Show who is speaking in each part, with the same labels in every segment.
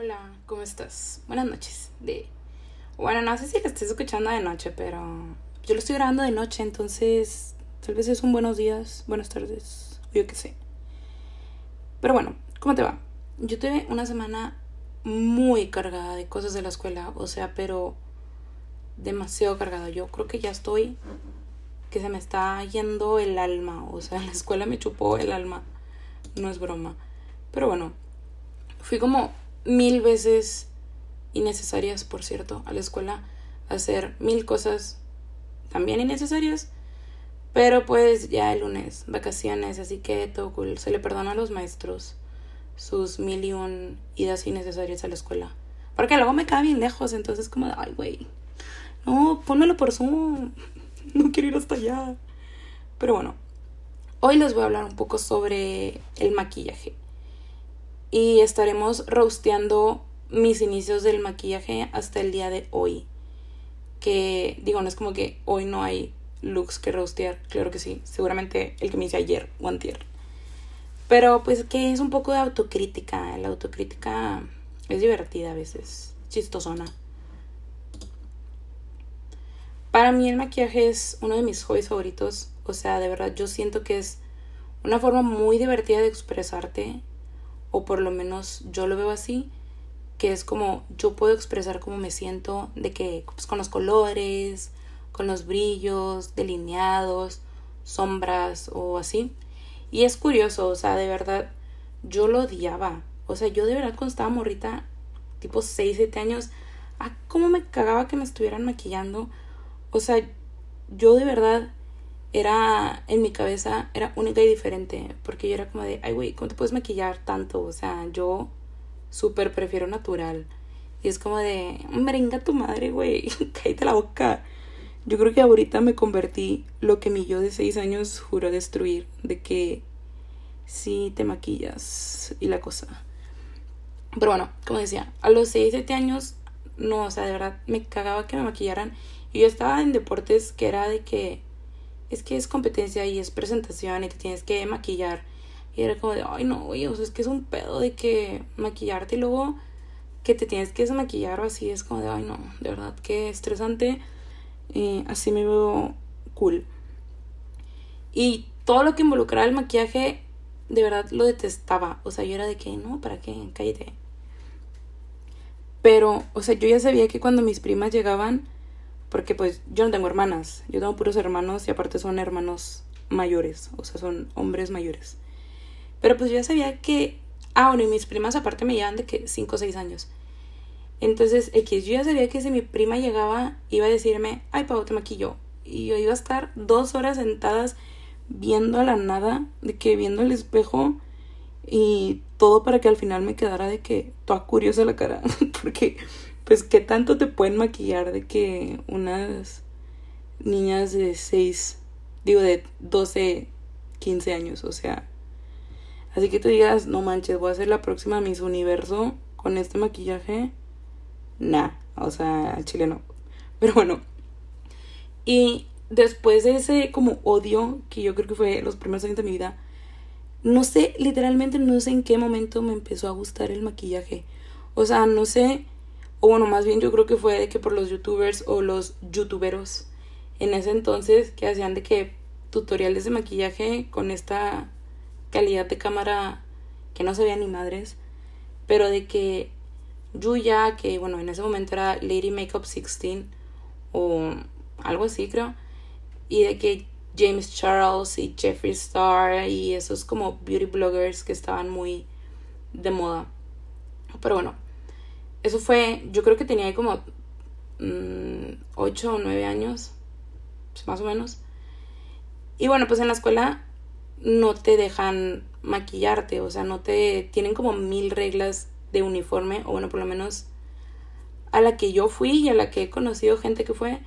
Speaker 1: Hola, ¿cómo estás? Buenas noches. De... Bueno, no sé si lo estés escuchando de noche, pero yo lo estoy grabando de noche, entonces tal vez es un buenos días, buenas tardes, yo qué sé. Pero bueno, ¿cómo te va? Yo tuve una semana muy cargada de cosas de la escuela, o sea, pero demasiado cargada. Yo creo que ya estoy que se me está yendo el alma, o sea, la escuela me chupó el alma. No es broma. Pero bueno, fui como mil veces innecesarias, por cierto, a la escuela hacer mil cosas también innecesarias. Pero pues ya el lunes, vacaciones, así que todo cool. Se le perdona a los maestros sus mil y un idas innecesarias a la escuela. Porque luego me cae bien lejos, entonces como ay, güey. No, pónmelo por Zoom. No quiero ir hasta allá. Pero bueno, hoy les voy a hablar un poco sobre el maquillaje y estaremos rosteando mis inicios del maquillaje hasta el día de hoy. Que digo, no es como que hoy no hay looks que rostear, claro que sí, seguramente el que me hice ayer o antier. Pero pues que es un poco de autocrítica, la autocrítica es divertida a veces, chistosona. Para mí el maquillaje es uno de mis hobbies favoritos, o sea, de verdad yo siento que es una forma muy divertida de expresarte o por lo menos yo lo veo así, que es como yo puedo expresar cómo me siento, de que pues, con los colores, con los brillos, delineados, sombras o así. Y es curioso, o sea, de verdad, yo lo odiaba. O sea, yo de verdad cuando estaba morrita, tipo 6, 7 años, ah, cómo me cagaba que me estuvieran maquillando. O sea, yo de verdad era en mi cabeza era única y diferente porque yo era como de ay güey cómo te puedes maquillar tanto o sea yo súper prefiero natural. Y es como de merenga tu madre güey cállate la boca yo creo que ahorita me convertí lo que mi yo de seis años juró destruir de que sí te maquillas y la cosa. Pero bueno como decía a los seis siete años no o sea de verdad me cagaba que me maquillaran. Y yo estaba en deportes que era de que es que es competencia y es presentación y te tienes que maquillar. Y era como de, ay no, güey, o sea, es que es un pedo de que maquillarte y luego que te tienes que desmaquillar o así, es como de, ay no, de verdad que estresante. y así me veo cool. Y todo lo que involucraba el maquillaje, de verdad lo detestaba. O sea, yo era de que, no, ¿para qué? Cállate. Pero, o sea, yo ya sabía que cuando mis primas llegaban, porque pues yo no tengo hermanas, yo tengo puros hermanos y aparte son hermanos mayores, o sea, son hombres mayores. Pero pues yo ya sabía que, ah, bueno, y mis primas aparte me llevan de que 5 o 6 años. Entonces, X, yo ya sabía que si mi prima llegaba, iba a decirme, ay, Pau, te maquillo. Y yo iba a estar dos horas sentadas viendo a la nada, de que viendo el espejo y todo para que al final me quedara de que toda curiosa la cara. Porque pues qué tanto te pueden maquillar de que unas niñas de 6, digo de 12, 15 años, o sea. Así que tú digas, no manches, voy a ser la próxima Miss Universo con este maquillaje. Nah, o sea, chileno. Pero bueno. Y después de ese como odio, que yo creo que fue los primeros años de mi vida, no sé, literalmente no sé en qué momento me empezó a gustar el maquillaje. O sea, no sé o bueno, más bien yo creo que fue de que por los youtubers o los youtuberos en ese entonces que hacían de que tutoriales de maquillaje con esta calidad de cámara que no se veía ni madres, pero de que Yuya, que bueno, en ese momento era Lady Makeup 16 o algo así creo, y de que James Charles y Jeffree Star y esos como beauty bloggers que estaban muy de moda. Pero bueno, eso fue, yo creo que tenía como 8 mm, o 9 años, pues, más o menos. Y bueno, pues en la escuela no te dejan maquillarte, o sea, no te tienen como mil reglas de uniforme, o bueno, por lo menos a la que yo fui y a la que he conocido gente que fue,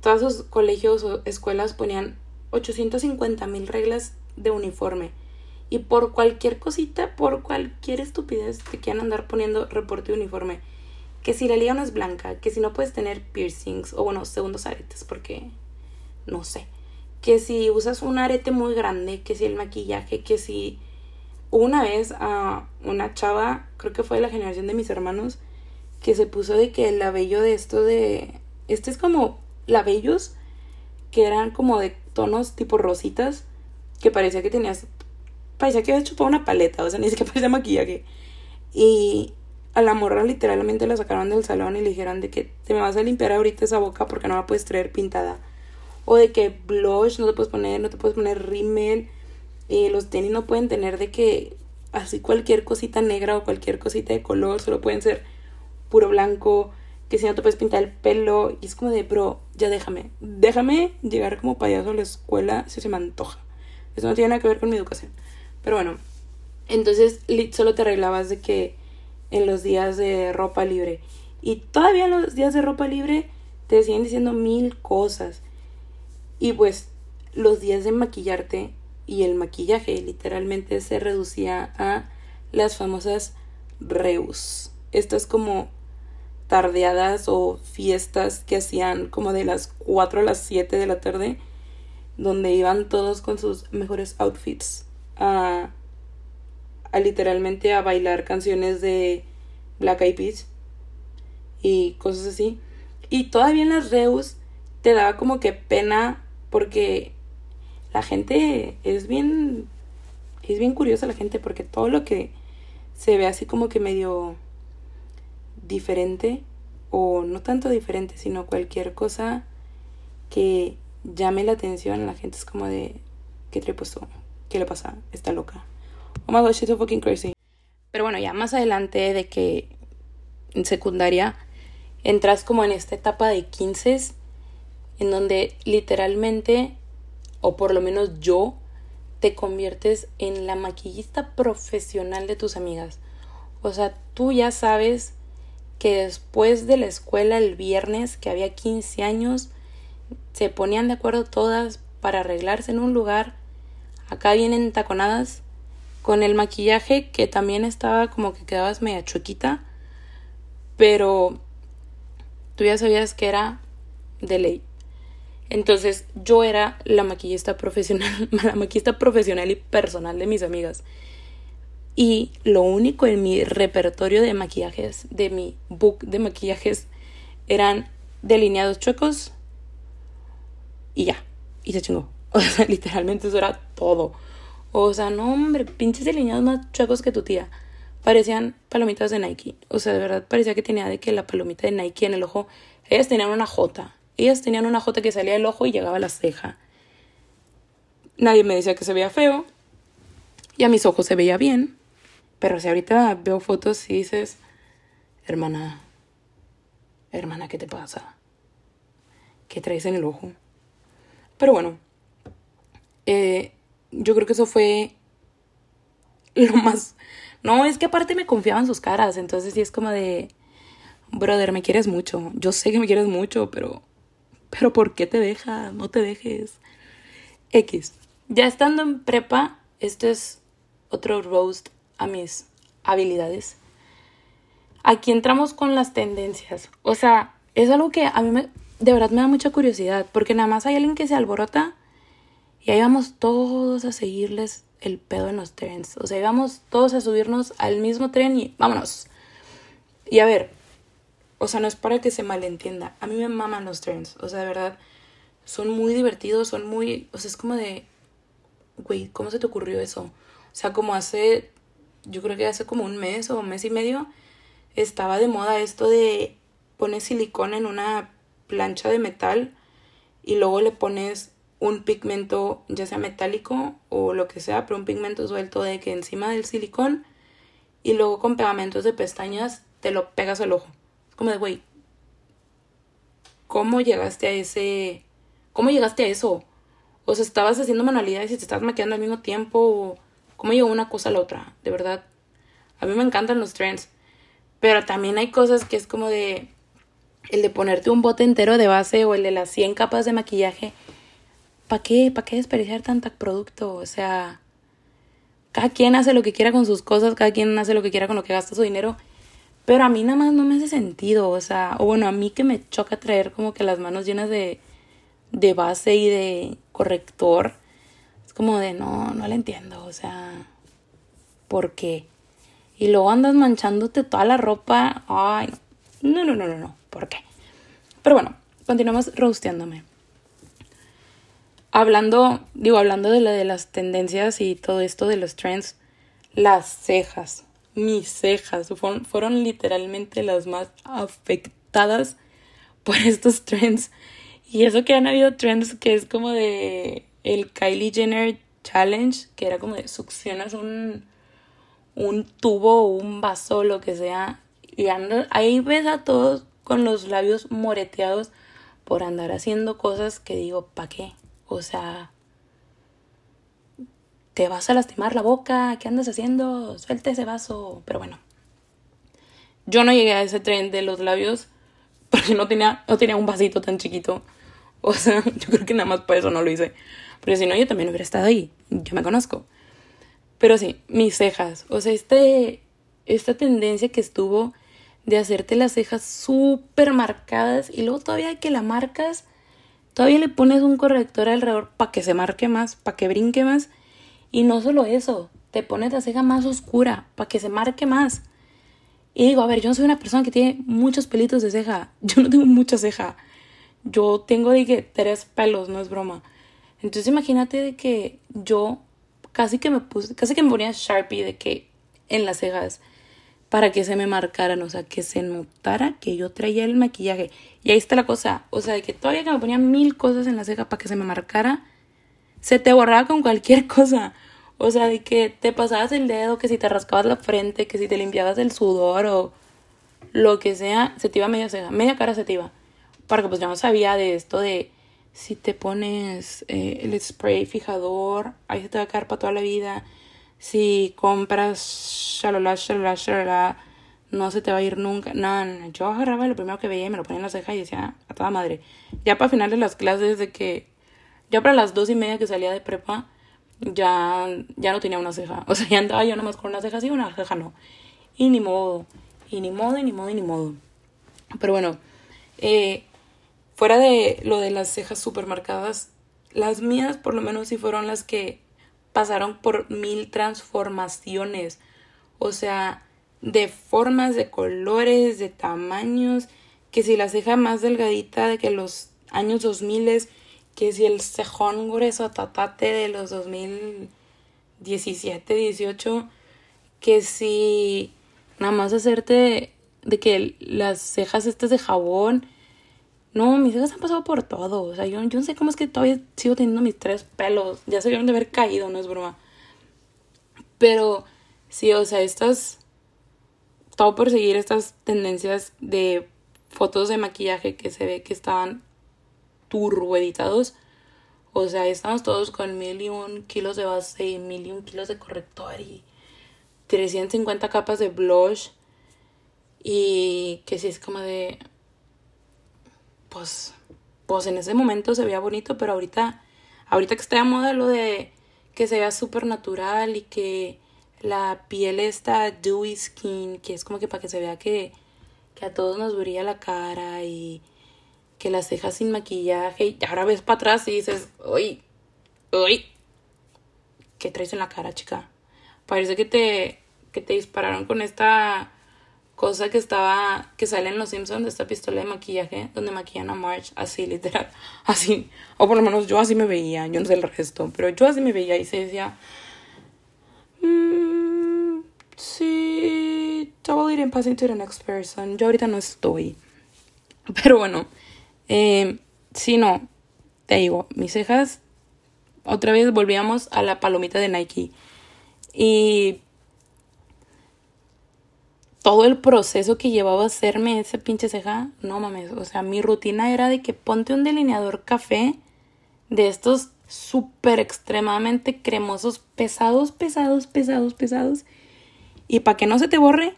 Speaker 1: todos esos colegios o escuelas ponían 850 mil reglas de uniforme. Y por cualquier cosita, por cualquier estupidez, te quieren andar poniendo reporte de uniforme. Que si la liga no es blanca, que si no puedes tener piercings, o bueno, segundos aretes, porque no sé. Que si usas un arete muy grande, que si el maquillaje, que si una vez a una chava, creo que fue de la generación de mis hermanos, que se puso de que el labello de esto de... Este es como labellos que eran como de tonos tipo rositas, que parecía que tenías... Parecía que había chupado una paleta, o sea, ni siquiera parecía maquillaje. Y a la morra literalmente la sacaron del salón y le dijeron de que te me vas a limpiar ahorita esa boca porque no la puedes traer pintada. O de que blush no te puedes poner, no te puedes poner rímel. Y los tenis no pueden tener de que así cualquier cosita negra o cualquier cosita de color, solo pueden ser puro blanco, que si no te puedes pintar el pelo. Y es como de, bro, ya déjame, déjame llegar como payaso a la escuela si se me antoja. Eso no tiene nada que ver con mi educación. Pero bueno, entonces solo te arreglabas de que en los días de ropa libre. Y todavía en los días de ropa libre te siguen diciendo mil cosas. Y pues los días de maquillarte y el maquillaje literalmente se reducía a las famosas reus. Estas como tardeadas o fiestas que hacían como de las 4 a las 7 de la tarde, donde iban todos con sus mejores outfits a, a literalmente a bailar canciones de Black Eyed Peas y cosas así. Y todavía en las reus te daba como que pena porque la gente es bien es bien curiosa la gente porque todo lo que se ve así como que medio diferente o no tanto diferente, sino cualquier cosa que llame la atención, la gente es como de ¿qué te puesto? ¿Qué le pasa? Está loca. Oh my god, she's so fucking crazy. Pero bueno, ya más adelante de que en secundaria entras como en esta etapa de 15 en donde literalmente, o por lo menos yo, te conviertes en la maquillista profesional de tus amigas. O sea, tú ya sabes que después de la escuela el viernes, que había 15 años, se ponían de acuerdo todas para arreglarse en un lugar. Acá vienen taconadas con el maquillaje que también estaba como que quedabas media chuequita pero tú ya sabías que era de ley. Entonces yo era la maquillista profesional, la maquillista profesional y personal de mis amigas. Y lo único en mi repertorio de maquillajes, de mi book de maquillajes, eran delineados chuecos y ya. Y se chingó. O sea, literalmente eso era todo. O sea, no, hombre, pinches delineados más chuecos que tu tía parecían palomitas de Nike. O sea, de verdad parecía que tenía de que la palomita de Nike en el ojo. Ellas tenían una J. Ellas tenían una J que salía del ojo y llegaba a la ceja. Nadie me decía que se veía feo. Y a mis ojos se veía bien. Pero si ahorita veo fotos y dices, hermana, hermana, ¿qué te pasa? ¿Qué traes en el ojo? Pero bueno, eh, yo creo que eso fue lo más no, es que aparte me confiaban sus caras, entonces sí es como de, brother, me quieres mucho. Yo sé que me quieres mucho, pero, pero ¿por qué te dejas? No te dejes. X. Ya estando en prepa, este es otro roast a mis habilidades. Aquí entramos con las tendencias. O sea, es algo que a mí me, de verdad me da mucha curiosidad, porque nada más hay alguien que se alborota y ahí vamos todos a seguirles el pedo en los trens. O sea, íbamos todos a subirnos al mismo tren y vámonos. Y a ver, o sea, no es para que se malentienda. A mí me maman los trens. O sea, de verdad, son muy divertidos, son muy... O sea, es como de... Güey, ¿cómo se te ocurrió eso? O sea, como hace... Yo creo que hace como un mes o un mes y medio estaba de moda esto de poner silicón en una plancha de metal y luego le pones un pigmento ya sea metálico o lo que sea, pero un pigmento suelto de que encima del silicón y luego con pegamentos de pestañas te lo pegas al ojo. Es como de, güey, ¿cómo llegaste a ese... ¿Cómo llegaste a eso? O sea, estabas haciendo manualidades y te estabas maquillando al mismo tiempo. O ¿Cómo llegó una cosa a la otra? De verdad. A mí me encantan los trends. Pero también hay cosas que es como de... El de ponerte un bote entero de base o el de las 100 capas de maquillaje ¿para qué? ¿Para qué desperdiciar tanto producto? O sea, cada quien hace lo que quiera con sus cosas, cada quien hace lo que quiera con lo que gasta su dinero. Pero a mí nada más no me hace sentido, o sea, o bueno, a mí que me choca traer como que las manos llenas de, de base y de corrector. Es como de, no, no le entiendo, o sea, ¿por qué? Y luego andas manchándote toda la ropa. Ay, no, no, no, no, no, ¿por qué? Pero bueno, continuamos roasteándome. Hablando, digo, hablando de, la, de las tendencias y todo esto de los trends, las cejas, mis cejas, fueron, fueron literalmente las más afectadas por estos trends. Y eso que han habido trends que es como de el Kylie Jenner Challenge, que era como de succionas un, un tubo o un vaso, lo que sea. Y ahí ves a todos con los labios moreteados por andar haciendo cosas que digo, ¿pa' qué? O sea, te vas a lastimar la boca, ¿qué andas haciendo? Suelta ese vaso. Pero bueno, yo no llegué a ese tren de los labios porque no tenía, no tenía un vasito tan chiquito. O sea, yo creo que nada más por eso no lo hice. Pero si no, yo también hubiera estado ahí. Yo me conozco. Pero sí, mis cejas. O sea, este, esta tendencia que estuvo de hacerte las cejas súper marcadas y luego todavía que la marcas, todavía le pones un corrector alrededor para que se marque más, para que brinque más. Y no solo eso, te pones la ceja más oscura para que se marque más. Y digo, a ver, yo no soy una persona que tiene muchos pelitos de ceja. Yo no tengo mucha ceja. Yo tengo que tres pelos, no es broma. Entonces imagínate de que yo casi que me puse, casi que me ponía Sharpie de que en las cejas para que se me marcaran, o sea, que se notara que yo traía el maquillaje. Y ahí está la cosa, o sea, de que todavía que me ponía mil cosas en la ceja para que se me marcara, se te borraba con cualquier cosa. O sea, de que te pasabas el dedo, que si te rascabas la frente, que si te limpiabas el sudor o lo que sea, se te iba media ceja, media cara se te iba. Porque pues yo no sabía de esto de si te pones eh, el spray fijador, ahí se te va a quedar para toda la vida. Si compras shalala, shalala, shalala, no se te va a ir nunca. No, no, yo agarraba lo primero que veía y me lo ponía en la ceja y decía, a toda madre. Ya para finales de las clases de que, ya para las dos y media que salía de prepa, ya, ya no tenía una ceja. O sea, ya andaba yo nomás con una ceja así y una ceja no. Y ni modo, y ni modo, y ni modo, y ni modo. Pero bueno, eh, fuera de lo de las cejas super marcadas, las mías por lo menos sí fueron las que pasaron por mil transformaciones. O sea, de formas, de colores, de tamaños. Que si la ceja más delgadita de que los años 2000 que si el cejón grueso tatate de los 2017, 18, que si nada más hacerte de que las cejas estas de jabón, no, mis cejas han pasado por todo, o sea, yo, yo no sé cómo es que todavía sigo teniendo mis tres pelos, ya se vieron de haber caído, no es broma. Pero sí, o sea, estas, todo por seguir estas tendencias de fotos de maquillaje que se ve que estaban turbo editados. O sea, estamos todos con mil y un kilos de base y mil y un kilos de corrector y 350 capas de blush. Y que si es como de. Pues. Pues en ese momento se veía bonito, pero ahorita. Ahorita que está de moda lo de que se vea súper natural y que la piel está dewy skin, que es como que para que se vea que, que a todos nos brilla la cara y que las cejas sin maquillaje y ahora ves para atrás y dices, uy, uy, ¿qué traes en la cara, chica? Parece que te, que te dispararon con esta cosa que estaba, que sale en Los Simpsons, de esta pistola de maquillaje, donde maquillan a Marge, así literal, así, o por lo menos yo así me veía, yo no sé el resto, pero yo así me veía y se decía, mmm, sí, totally didn't pass to the next person, yo ahorita no estoy, pero bueno, eh, si no, te digo, mis cejas, otra vez volvíamos a la palomita de Nike. Y todo el proceso que llevaba a hacerme esa pinche ceja, no mames, o sea, mi rutina era de que ponte un delineador café de estos súper extremadamente cremosos, pesados, pesados, pesados, pesados. Y para que no se te borre,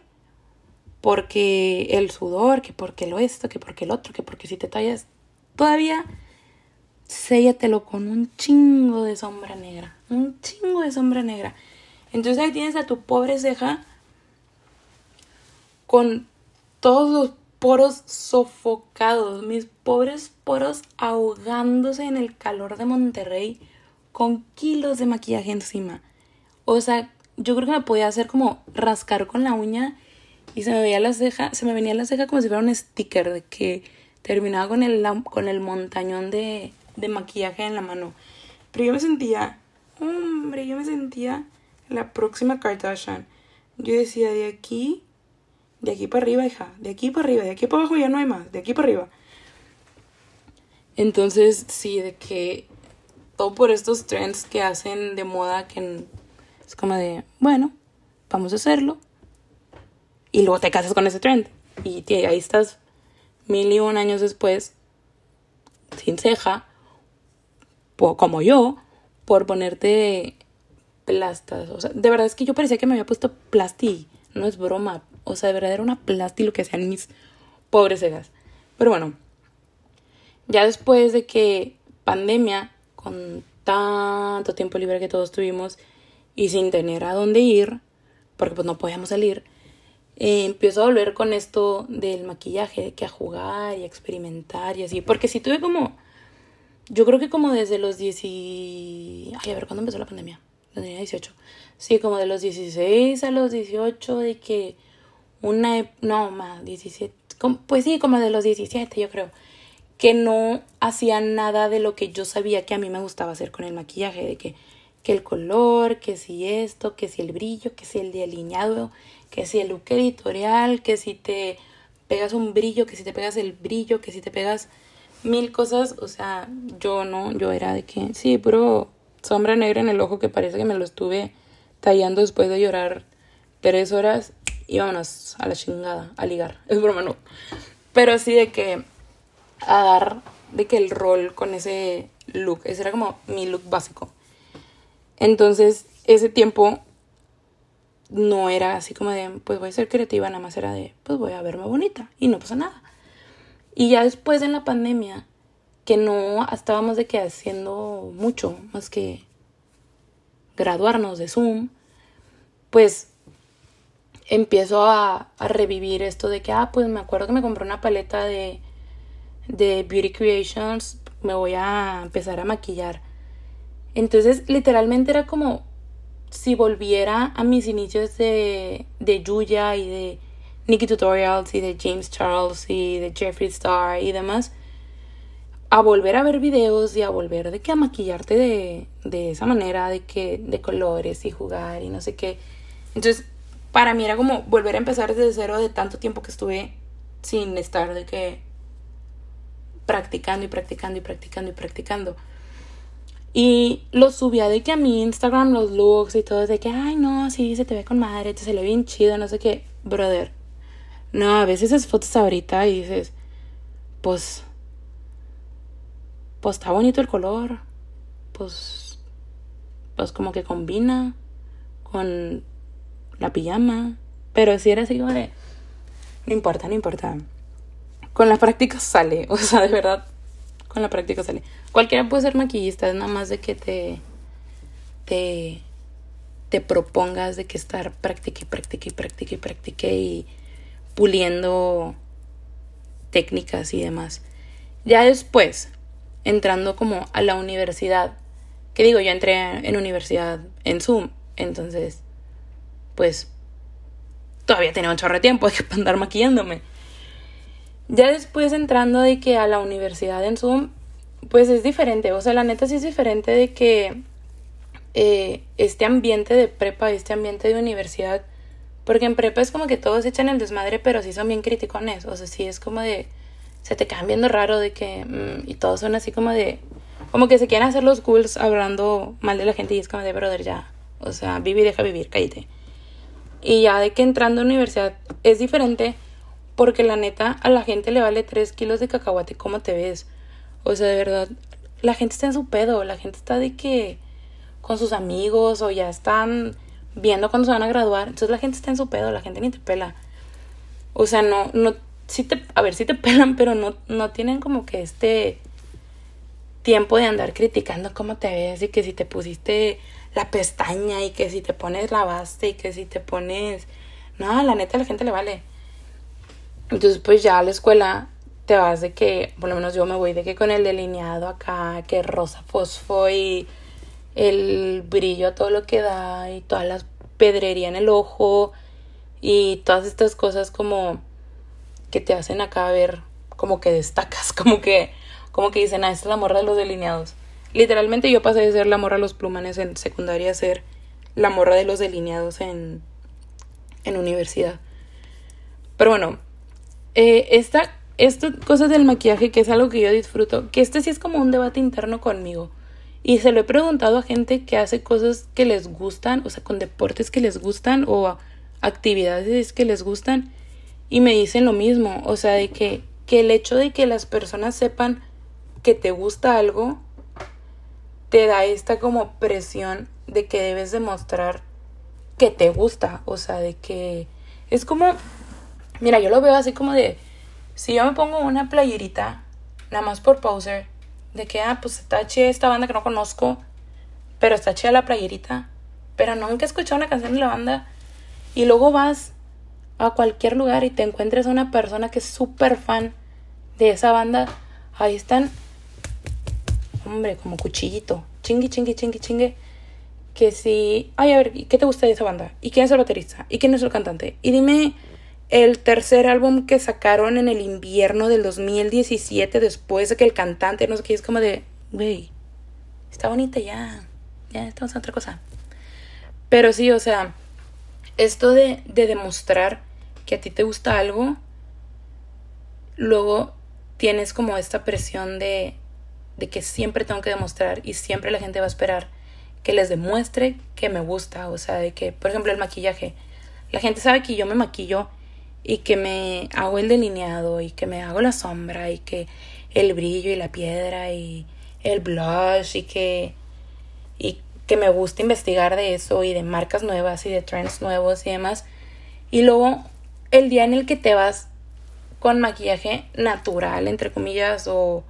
Speaker 1: porque el sudor, que porque lo esto, que porque el otro, que porque si te tallas, todavía séllatelo con un chingo de sombra negra, un chingo de sombra negra. Entonces ahí tienes a tu pobre ceja con todos los poros sofocados, mis pobres poros ahogándose en el calor de Monterrey con kilos de maquillaje encima. O sea, yo creo que me podía hacer como rascar con la uña y se me veía la ceja, se me venía la ceja como si fuera un sticker que terminaba con el, con el montañón de, de maquillaje en la mano. Pero yo me sentía, hombre, yo me sentía la próxima Kardashian. Yo decía, de aquí, de aquí para arriba, hija, de aquí para arriba, de aquí para abajo ya no hay más, de aquí para arriba. Entonces, sí, de que todo por estos trends que hacen de moda que es como de, bueno, vamos a hacerlo. Y luego te casas con ese trend. Y ahí estás mil y un años después, sin ceja, como yo, por ponerte plastas. O sea, de verdad es que yo parecía que me había puesto plasti. No es broma. O sea, de verdad era una plasti lo que hacían mis pobres cejas. Pero bueno, ya después de que pandemia, con tanto tiempo libre que todos tuvimos y sin tener a dónde ir, porque pues no podíamos salir, eh, empiezo a volver con esto del maquillaje, que a jugar y a experimentar y así. Porque si tuve como, yo creo que como desde los 10 Ay, a ver, ¿cuándo empezó la pandemia? Tenía 18. Sí, como de los 16 a los 18, de que una... No, más, 17. Pues sí, como de los 17, yo creo que no hacía nada de lo que yo sabía que a mí me gustaba hacer con el maquillaje, de que, que el color, que si esto, que si el brillo, que si el delineado, que si el look editorial, que si te pegas un brillo, que si te pegas el brillo, que si te pegas mil cosas, o sea, yo no, yo era de que, sí, puro sombra negra en el ojo que parece que me lo estuve tallando después de llorar tres horas y a la chingada, a ligar, es broma, no. Pero así de que a dar de que el rol con ese look. Ese era como mi look básico. Entonces, ese tiempo no era así como de, pues voy a ser creativa, nada más era de, pues voy a verme bonita y no pasa nada. Y ya después en la pandemia, que no estábamos de que haciendo mucho más que graduarnos de Zoom, pues empiezo a, a revivir esto de que, ah, pues me acuerdo que me compré una paleta de de Beauty Creations, me voy a empezar a maquillar. Entonces, literalmente era como si volviera a mis inicios de, de Yuya y de Nikki Tutorials y de James Charles y de Jeffree Star y demás, a volver a ver videos y a volver de que a maquillarte de, de esa manera, de que de colores y jugar y no sé qué. Entonces, para mí era como volver a empezar desde cero de tanto tiempo que estuve sin estar de que practicando y practicando y practicando y practicando. Y lo subía de que a mi Instagram los looks y todo, de que, ay, no, sí, se te ve con madre, se le ve bien chido, no sé qué. Brother, no, a veces esas fotos ahorita y dices, pues, pues está bonito el color, pues, pues como que combina con la pijama. Pero si era así de, no importa, no importa con la práctica sale, o sea, de verdad, con la práctica sale. Cualquiera puede ser maquillista, es nada más de que te, te, te propongas de que estar practique practique practique practique y puliendo técnicas y demás. Ya después, entrando como a la universidad, que digo, yo entré en universidad en Zoom, entonces, pues, todavía tenía un chorro de tiempo de andar maquillándome. Ya después entrando de que a la universidad en Zoom, pues es diferente. O sea, la neta sí es diferente de que eh, este ambiente de prepa, este ambiente de universidad, porque en prepa es como que todos echan el desmadre, pero sí son bien criticones. O sea, sí es como de. Se te quedan viendo raro de que. Mm, y todos son así como de. Como que se quieren hacer los cools hablando mal de la gente y es como de, brother, ya. O sea, vive y deja vivir, cállate. Y ya de que entrando a universidad es diferente porque la neta, a la gente le vale 3 kilos de cacahuate. ¿Cómo te ves? O sea, de verdad, la gente está en su pedo. La gente está de que con sus amigos o ya están viendo cuando se van a graduar. Entonces la gente está en su pedo. La gente ni te pela. O sea, no, no, sí te, a ver, sí te pelan, pero no, no tienen como que este tiempo de andar criticando cómo te ves y que si te pusiste la pestaña y que si te pones la base y que si te pones... No, la neta a la gente le vale. Entonces, pues ya a la escuela te vas de que, por lo menos yo me voy de que con el delineado acá, que rosa fosfo y el brillo todo lo que da y todas las pedrería en el ojo y todas estas cosas como que te hacen acá ver como que destacas, como que como que dicen, ah, esta es la morra de los delineados. Literalmente yo pasé de ser la morra de los plumanes en secundaria a ser la morra de los delineados en, en universidad. Pero bueno, eh, esta, esta cosa del maquillaje, que es algo que yo disfruto, que este sí es como un debate interno conmigo. Y se lo he preguntado a gente que hace cosas que les gustan, o sea, con deportes que les gustan o actividades que les gustan. Y me dicen lo mismo, o sea, de que, que el hecho de que las personas sepan que te gusta algo, te da esta como presión de que debes demostrar que te gusta, o sea, de que es como, mira, yo lo veo así como de, si yo me pongo una playerita, nada más por poser, de que, ah, pues está chida esta banda que no conozco, pero está chida la playerita, pero nunca he escuchado una canción de la banda, y luego vas a cualquier lugar y te encuentres a una persona que es súper fan de esa banda, ahí están, hombre, como cuchillito, chingue, chingue, chingue, chingue que si, ay, a ver, ¿qué te gusta de esa banda? ¿Y quién es el baterista? ¿Y quién es el cantante? Y dime el tercer álbum que sacaron en el invierno del 2017 después de que el cantante, no sé qué, es como de, güey, está bonita ya, ya estamos en otra cosa. Pero sí, o sea, esto de, de demostrar que a ti te gusta algo, luego tienes como esta presión de, de que siempre tengo que demostrar y siempre la gente va a esperar que les demuestre que me gusta, o sea, de que, por ejemplo, el maquillaje. La gente sabe que yo me maquillo y que me hago el delineado y que me hago la sombra y que el brillo y la piedra y el blush y que y que me gusta investigar de eso y de marcas nuevas y de trends nuevos y demás. Y luego el día en el que te vas con maquillaje natural, entre comillas, o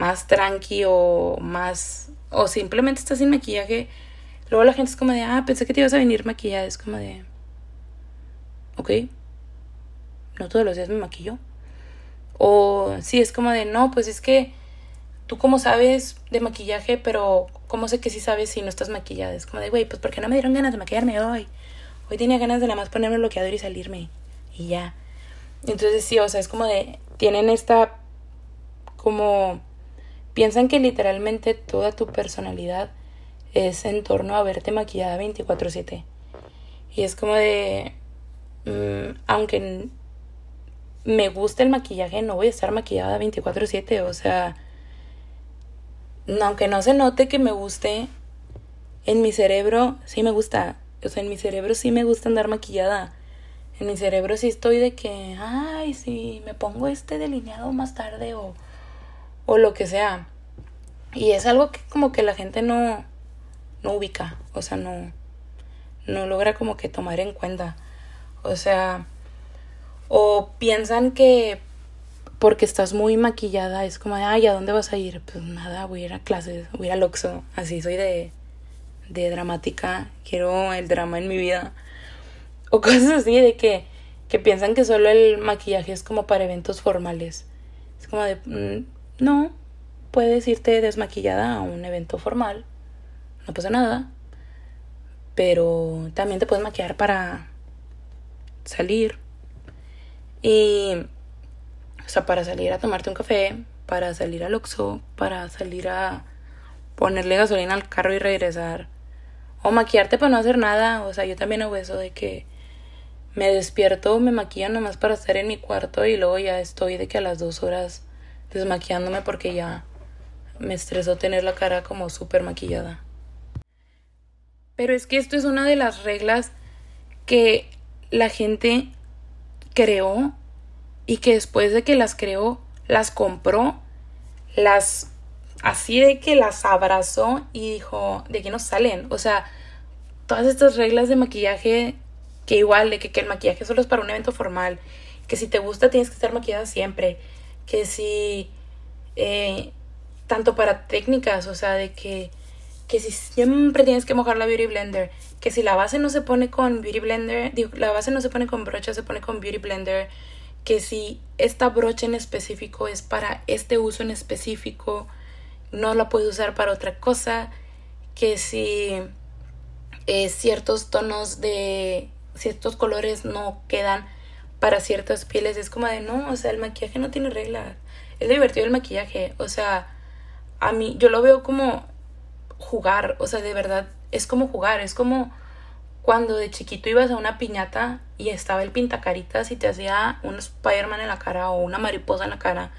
Speaker 1: más tranqui o más o simplemente estás sin maquillaje, luego la gente es como de, ah, pensé que te ibas a venir maquillada, es como de, ok, no todos los días me maquillo. O sí, es como de, no, pues es que tú como sabes de maquillaje, pero ¿cómo sé que sí sabes si no estás maquillada? Es como de, güey, pues porque no me dieron ganas de maquillarme hoy. Hoy tenía ganas de nada más ponerme el bloqueador y salirme. Y ya. Entonces sí, o sea, es como de, tienen esta como Piensan que literalmente toda tu personalidad es en torno a verte maquillada 24/7. Y es como de, mm, aunque me guste el maquillaje, no voy a estar maquillada 24/7. O sea, aunque no se note que me guste, en mi cerebro sí me gusta. O sea, en mi cerebro sí me gusta andar maquillada. En mi cerebro sí estoy de que, ay, sí, me pongo este delineado más tarde o o lo que sea. Y es algo que como que la gente no, no ubica, o sea, no, no logra como que tomar en cuenta. O sea, o piensan que porque estás muy maquillada es como, ay, ¿a dónde vas a ir? Pues nada, voy a ir a clases, voy a ir al Oxxo. Así soy de, de dramática, quiero el drama en mi vida. O cosas así de que, que piensan que solo el maquillaje es como para eventos formales. Es como de, mm, no, puedes irte desmaquillada a un evento formal, no pasa nada, pero también te puedes maquillar para salir y, o sea, para salir a tomarte un café, para salir al Oxxo, para salir a ponerle gasolina al carro y regresar. O maquillarte para no hacer nada. O sea, yo también hago eso de que me despierto, me maquillo nomás para estar en mi cuarto y luego ya estoy de que a las dos horas desmaquillándome porque ya me estresó tener la cara como súper maquillada. Pero es que esto es una de las reglas que la gente creó y que después de que las creó, las compró, las así de que las abrazó y dijo, ¿de qué no salen? O sea, todas estas reglas de maquillaje que igual, de que, que el maquillaje solo es para un evento formal, que si te gusta tienes que estar maquillada siempre, que si, eh, tanto para técnicas, o sea, de que, que si siempre tienes que mojar la Beauty Blender, que si la base no se pone con Beauty Blender, digo, la base no se pone con brocha, se pone con Beauty Blender, que si esta brocha en específico es para este uso en específico, no la puedes usar para otra cosa, que si eh, ciertos tonos de ciertos colores no quedan para ciertas pieles. Es como de, no, o sea, el maquillaje no tiene reglas. Es divertido el maquillaje. O sea, a mí, yo lo veo como jugar. O sea, de verdad, es como jugar. Es como cuando de chiquito ibas a una piñata y estaba el pintacaritas y te hacía un Spider-Man en la cara o una mariposa en la cara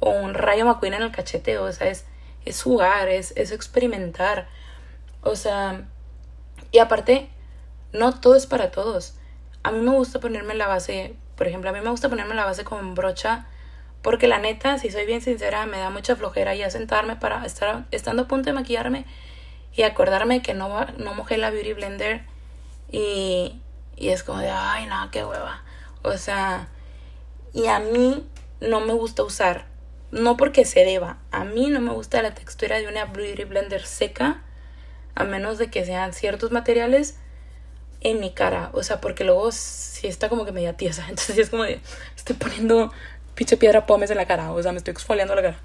Speaker 1: o un rayo McQueen en el cachete. O sea, es, es jugar, es, es experimentar. O sea, y aparte, no todo es para todos. A mí me gusta ponerme la base, por ejemplo, a mí me gusta ponerme la base con brocha porque la neta, si soy bien sincera, me da mucha flojera ya sentarme para estar estando a punto de maquillarme y acordarme que no, no mojé la Beauty Blender y, y es como de, ay, no, qué hueva. O sea, y a mí no me gusta usar, no porque se deba, a mí no me gusta la textura de una Beauty Blender seca, a menos de que sean ciertos materiales en mi cara, o sea, porque luego si está como que media tiesa, entonces es como de, estoy poniendo pinche piedra pomes en la cara, o sea, me estoy exfoliando la cara.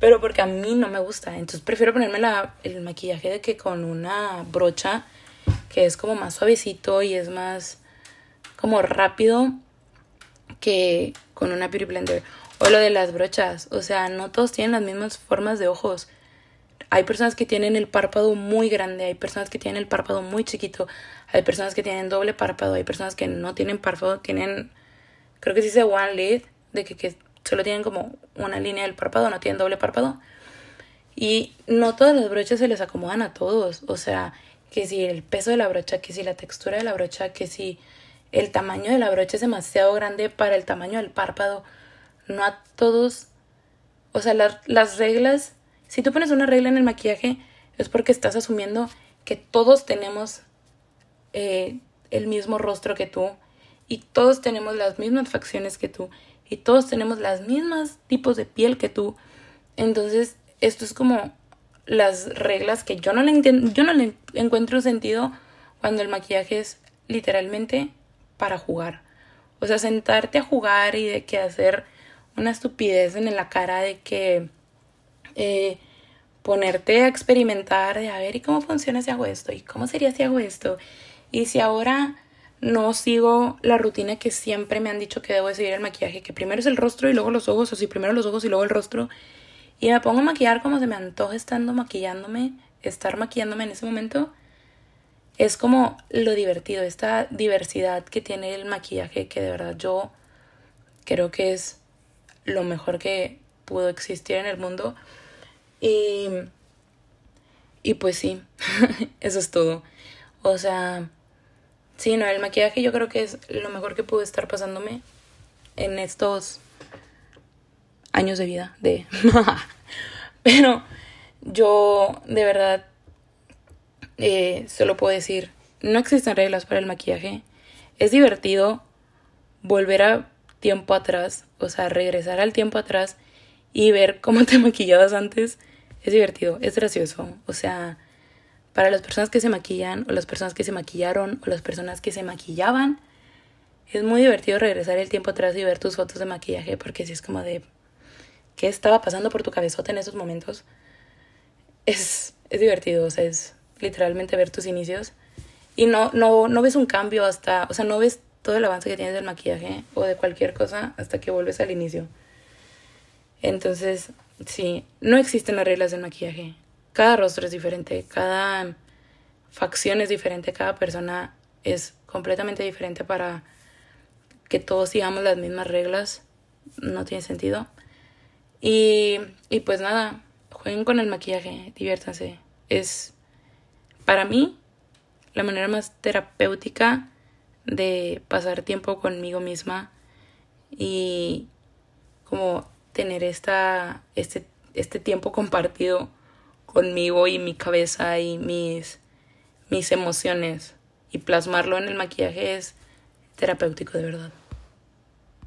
Speaker 1: Pero porque a mí no me gusta, entonces prefiero ponerme la, el maquillaje de que con una brocha que es como más suavecito y es más como rápido que con una beauty blender. O lo de las brochas, o sea, no todos tienen las mismas formas de ojos. Hay personas que tienen el párpado muy grande, hay personas que tienen el párpado muy chiquito, hay personas que tienen doble párpado, hay personas que no tienen párpado, tienen, creo que se dice one lid, de que, solo tienen como una línea del párpado, no tienen doble párpado. Y no todas las brochas se les acomodan a todos, o sea, que si el peso de la brocha, que si la textura de la brocha, que si el tamaño de la brocha es demasiado grande para el tamaño del párpado, no a todos, o sea, las reglas si tú pones una regla en el maquillaje es porque estás asumiendo que todos tenemos eh, el mismo rostro que tú y todos tenemos las mismas facciones que tú y todos tenemos las mismas tipos de piel que tú. Entonces, esto es como las reglas que yo no le yo no le encuentro sentido cuando el maquillaje es literalmente para jugar. O sea, sentarte a jugar y de que hacer una estupidez en la cara de que eh, ponerte a experimentar de a ver y cómo funciona si hago esto y cómo sería si hago esto y si ahora no sigo la rutina que siempre me han dicho que debo de seguir el maquillaje, que primero es el rostro y luego los ojos, o si primero los ojos y luego el rostro, y me pongo a maquillar como se me antoja estando maquillándome, estar maquillándome en ese momento, es como lo divertido, esta diversidad que tiene el maquillaje, que de verdad yo creo que es lo mejor que pudo existir en el mundo. Y, y pues sí, eso es todo. O sea, sí, no, el maquillaje yo creo que es lo mejor que pudo estar pasándome en estos años de vida de pero yo de verdad eh, solo puedo decir no existen reglas para el maquillaje es divertido volver a tiempo atrás o sea regresar al tiempo atrás y ver cómo te maquillabas antes es divertido, es gracioso. O sea, para las personas que se maquillan o las personas que se maquillaron o las personas que se maquillaban, es muy divertido regresar el tiempo atrás y ver tus fotos de maquillaje porque si es como de qué estaba pasando por tu cabezota en esos momentos. Es, es divertido, o sea, es literalmente ver tus inicios y no, no, no ves un cambio hasta, o sea, no ves todo el avance que tienes del maquillaje o de cualquier cosa hasta que vuelves al inicio. Entonces, sí, no existen las reglas del maquillaje. Cada rostro es diferente, cada facción es diferente, cada persona es completamente diferente para que todos sigamos las mismas reglas. No tiene sentido. Y, y pues nada, jueguen con el maquillaje, diviértanse. Es, para mí, la manera más terapéutica de pasar tiempo conmigo misma y como tener esta, este, este tiempo compartido conmigo y mi cabeza y mis, mis emociones y plasmarlo en el maquillaje es terapéutico de verdad.